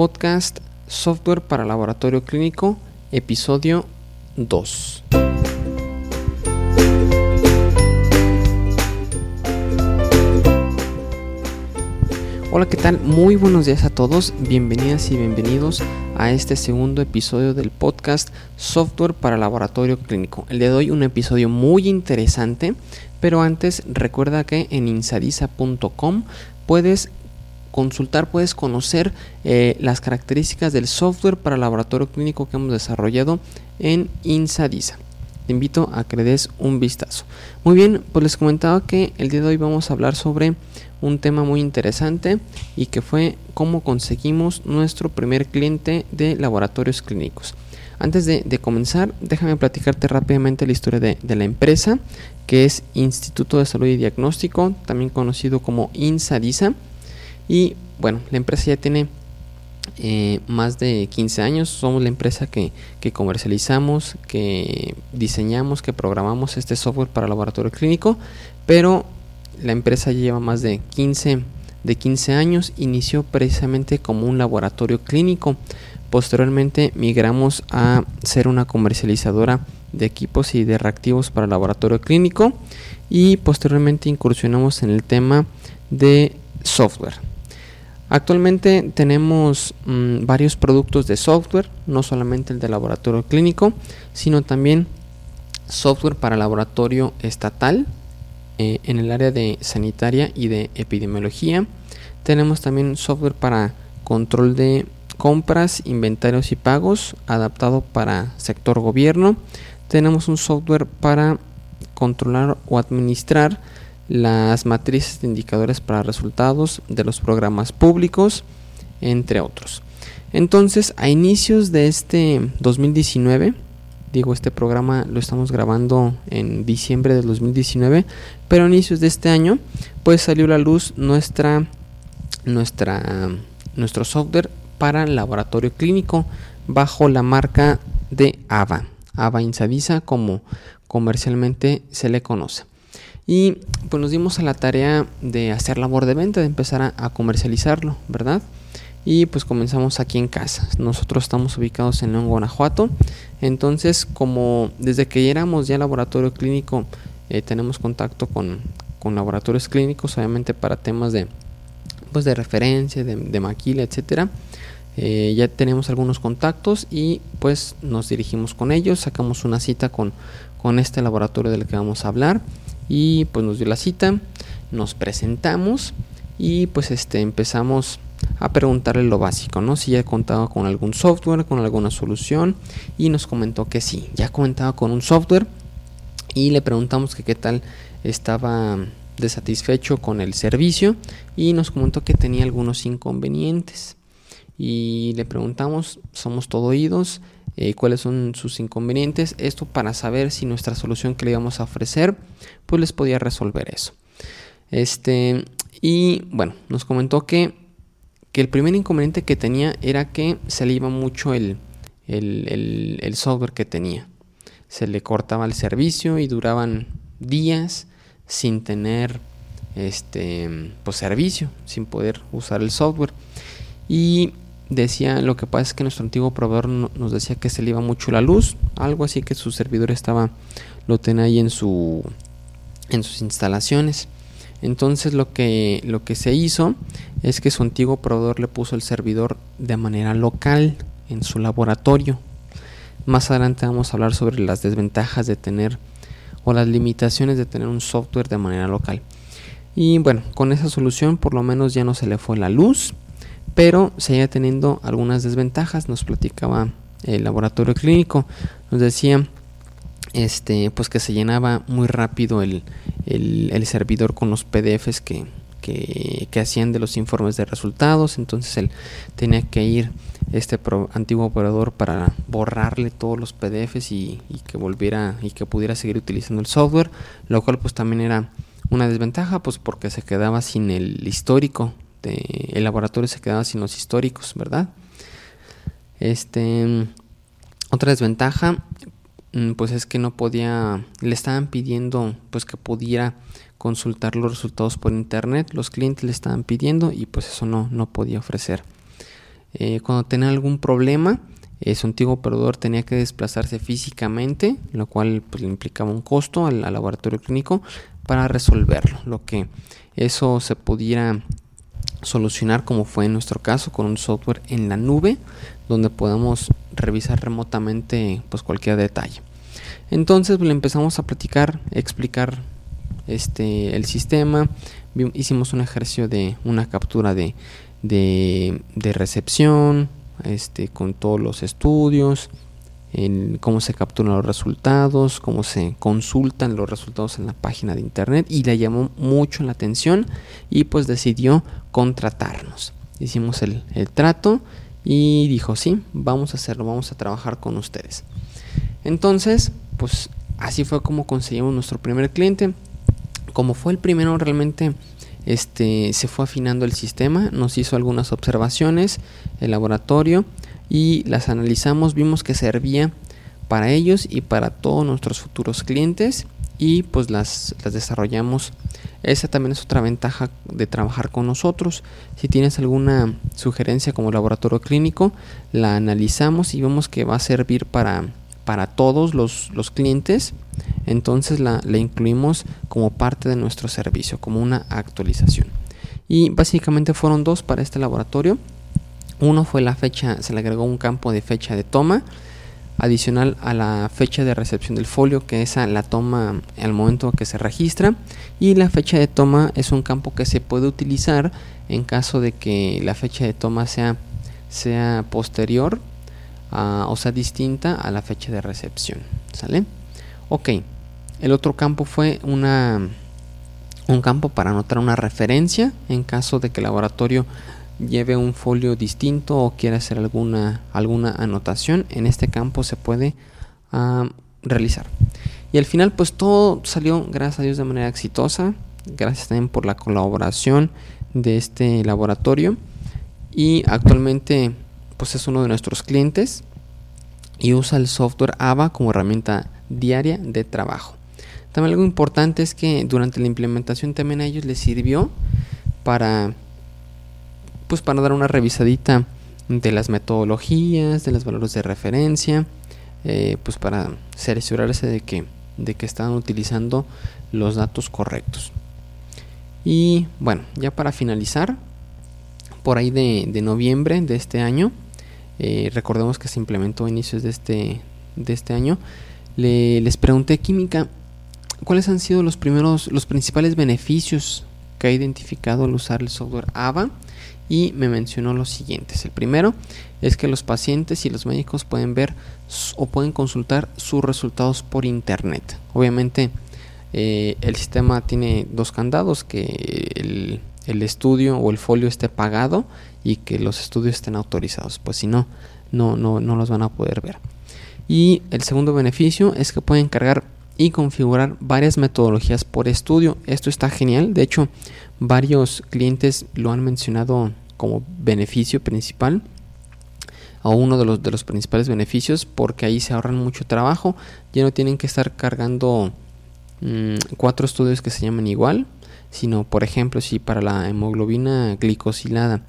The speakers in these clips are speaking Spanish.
podcast Software para Laboratorio Clínico, episodio 2. Hola, ¿qué tal? Muy buenos días a todos, bienvenidas y bienvenidos a este segundo episodio del podcast Software para Laboratorio Clínico. El de hoy un episodio muy interesante, pero antes recuerda que en insadisa.com puedes consultar, puedes conocer eh, las características del software para laboratorio clínico que hemos desarrollado en Insadisa. Te invito a que le des un vistazo. Muy bien, pues les comentaba que el día de hoy vamos a hablar sobre un tema muy interesante y que fue cómo conseguimos nuestro primer cliente de laboratorios clínicos. Antes de, comenzar, déjame platicarte rápidamente la historia de, de, la empresa, que es Instituto de Salud y Diagnóstico, también conocido como INSADISA. Y bueno, la empresa ya tiene eh, más de 15 años. Somos la empresa que, comercializamos, que diseñamos, que programamos este software para laboratorio clínico. Pero la empresa lleva más de 15, de 15 años. Inició precisamente como un laboratorio clínico. Posteriormente migramos a ser una comercializadora de equipos y de reactivos para laboratorio clínico. Y posteriormente incursionamos en el tema de software. Actualmente tenemos mm, varios productos de software, no solamente el de laboratorio clínico, sino también software para laboratorio estatal eh, en el área de sanitaria y de epidemiología. Tenemos también software para control de compras, inventarios y pagos adaptado para sector gobierno. Tenemos un software para controlar o administrar las matrices de indicadores para resultados de los programas públicos, entre otros. Entonces, a inicios de este 2019, digo, este programa lo estamos grabando en diciembre del 2019, pero a inicios de este año, pues salió a la luz nuestra, nuestra, nuestro software para laboratorio clínico bajo la marca de AVA, AVA Insadisa como comercialmente se le conoce. Y pues nos dimos a la tarea de hacer labor de venta, de empezar a, comercializarlo, ¿verdad? Y pues comenzamos aquí en casa. Nosotros estamos ubicados en León, Guanajuato. Entonces, como desde que éramos ya laboratorio clínico, eh, tenemos contacto con, laboratorios clínicos, obviamente para temas de, pues de referencia, de, maquila, etcétera. Eh, ya tenemos algunos contactos y pues nos dirigimos con ellos, sacamos una cita con, con este laboratorio del que vamos a hablar y pues nos dio la cita, nos presentamos y pues este empezamos a preguntarle lo básico, ¿no? Si ya contaba con algún software, con alguna solución y nos comentó que sí, ya comentaba con un software y le preguntamos que qué tal estaba desatisfecho con el servicio y nos comentó que tenía algunos inconvenientes y le preguntamos, somos todo oídos, eh, cuáles son sus inconvenientes, esto para saber si nuestra solución que le íbamos a ofrecer, pues les podía resolver eso. Este, y bueno, nos comentó que, que el primer inconveniente que tenía era que se le iba mucho el, el software que tenía. Se le cortaba el servicio y duraban días sin tener este pues servicio, sin poder usar el software. Y decía, lo que pasa es que nuestro antiguo proveedor nos decía que se le iba mucho la luz, algo así que su servidor estaba, lo tenía ahí en su, en sus instalaciones. Entonces lo que, lo que se hizo es que su antiguo proveedor le puso el servidor de manera local en su laboratorio. Más adelante vamos a hablar sobre las desventajas de tener o las limitaciones de tener un software de manera local. Y bueno, con esa solución por lo menos ya no se le fue la luz pero seguía teniendo algunas desventajas, nos platicaba el laboratorio clínico, nos decía este, pues que se llenaba muy rápido el, servidor con los PDFs que, hacían de los informes de resultados, entonces él tenía que ir este antiguo operador para borrarle todos los PDFs y, y, que volviera y que pudiera seguir utilizando el software, lo cual pues también era una desventaja pues porque se quedaba sin el histórico este, el laboratorio se quedaba sin los históricos, ¿verdad? Este, otra desventaja, mm, pues es que no podía, le estaban pidiendo, pues que pudiera consultar los resultados por internet, los clientes le estaban pidiendo y pues eso no, no podía ofrecer. Eh, cuando tenía algún problema, eh, su antiguo operador tenía que desplazarse físicamente, lo cual pues, le implicaba un costo al, laboratorio clínico para resolverlo. Lo que eso se pudiera solucionar como fue en nuestro caso con un software en la nube donde podamos revisar remotamente pues cualquier detalle. Entonces pues, le empezamos a platicar explicar este el sistema. Hicimos un ejercicio de una captura de, de, recepción, este, con todos los estudios, en cómo se capturan los resultados, cómo se consultan los resultados en la página de internet y le llamó mucho la atención y pues decidió contratarnos. Hicimos el, el trato y dijo, sí, vamos a hacerlo, vamos a trabajar con ustedes. Entonces, pues así fue como conseguimos nuestro primer cliente como fue el primero realmente este, se fue afinando el sistema, nos hizo algunas observaciones, el laboratorio y las analizamos, vimos que servía para ellos y para todos nuestros futuros clientes y pues las, las desarrollamos. Esa también es otra ventaja de trabajar con nosotros. Si tienes alguna sugerencia como laboratorio clínico, la analizamos y vemos que va a servir para para todos los, clientes, entonces la, incluimos como parte de nuestro servicio, como una actualización. Y básicamente fueron dos para este laboratorio. Uno fue la fecha, se le agregó un campo de fecha de toma, adicional a la fecha de recepción del folio, que es la toma al momento que se registra. Y la fecha de toma es un campo que se puede utilizar en caso de que la fecha de toma sea, sea posterior o sea, distinta a la fecha de recepción. ¿Sale? Ok. El otro campo fue una, un campo para anotar una referencia en caso de que el laboratorio lleve un folio distinto o quiera hacer alguna, alguna anotación. En este campo se puede realizar. Y al final pues todo salió, gracias a Dios, de manera exitosa. Gracias también por la colaboración de este laboratorio. Y actualmente pues es uno de nuestros clientes y usa el software AVA como herramienta diaria de trabajo. También algo importante es que durante la implementación también a ellos les sirvió para pues para dar una revisadita de las metodologías, de los valores de referencia, eh, pues para cerciorarse de que, de que están utilizando los datos correctos. Y bueno, ya para finalizar, por ahí de, noviembre de este año, eh, recordemos que se implementó a inicios de este, de este año, les pregunté química, ¿cuáles han sido los primeros, los principales beneficios que ha identificado al usar el software AVA? Y me mencionó los siguientes. El primero es que los pacientes y los médicos pueden ver o pueden consultar sus resultados por internet. Obviamente eh, el sistema tiene dos candados, que el, el estudio o el folio esté pagado y que los estudios estén autorizados, pues si no, no, no, no los van a poder ver. Y el segundo beneficio es que pueden cargar y configurar varias metodologías por estudio. Esto está genial. De hecho, varios clientes lo han mencionado como beneficio principal o uno de los, de los principales beneficios porque ahí se ahorran mucho trabajo. Ya no tienen que estar cargando mm, cuatro estudios que se llaman igual, sino por ejemplo si para la hemoglobina glicosilada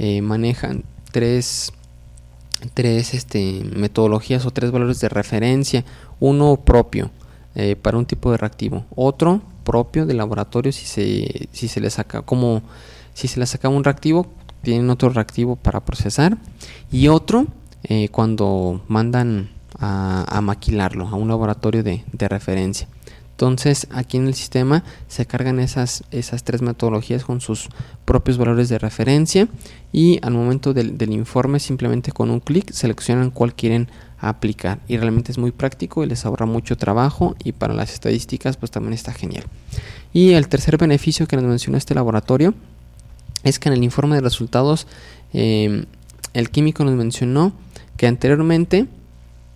eh, manejan tres, tres este, metodologías o tres valores de referencia. Uno propio eh, para un tipo de reactivo, otro propio de laboratorio si se, si se le saca como si se le saca un reactivo tienen otro reactivo para procesar y otro eh, cuando mandan a, maquilarlo a un laboratorio de referencia. Entonces aquí en el sistema se cargan esas, esas tres metodologías con sus propios valores de referencia y al momento del, informe simplemente con un clic seleccionan cuál quieren aplicar y realmente es muy práctico y les ahorra mucho trabajo y para las estadísticas pues también está genial. Y el tercer beneficio que nos menciona este laboratorio es que en el informe de resultados em, el químico nos mencionó que anteriormente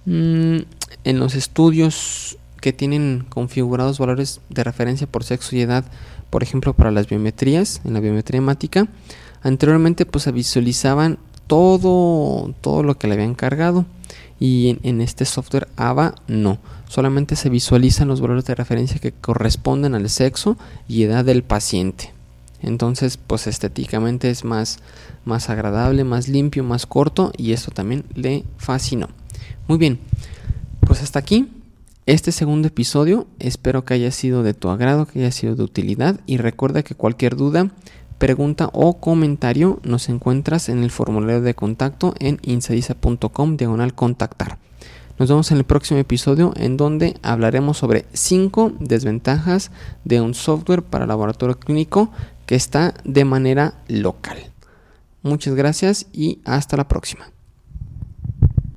mm, en los estudios que tienen configurados valores de referencia por sexo y edad, por ejemplo, para las biometrías, en la biometría hemática, anteriormente pues se visualizaban todo, todo lo que le habían cargado y en, este software AVA no, solamente se visualizan los valores de referencia que corresponden al sexo y edad del paciente. Entonces, pues estéticamente es más, más agradable, más limpio, más corto y esto también le fascinó. Muy bien, pues hasta aquí este segundo episodio. Espero que haya sido de tu agrado, que haya sido de utilidad y recuerda que cualquier duda, pregunta o comentario nos encuentras en el formulario de contacto en insadiza.com diagonal contactar. Nos vemos en el próximo episodio en donde hablaremos sobre 5 desventajas de un software para laboratorio clínico que está de manera local. Muchas gracias y hasta la próxima.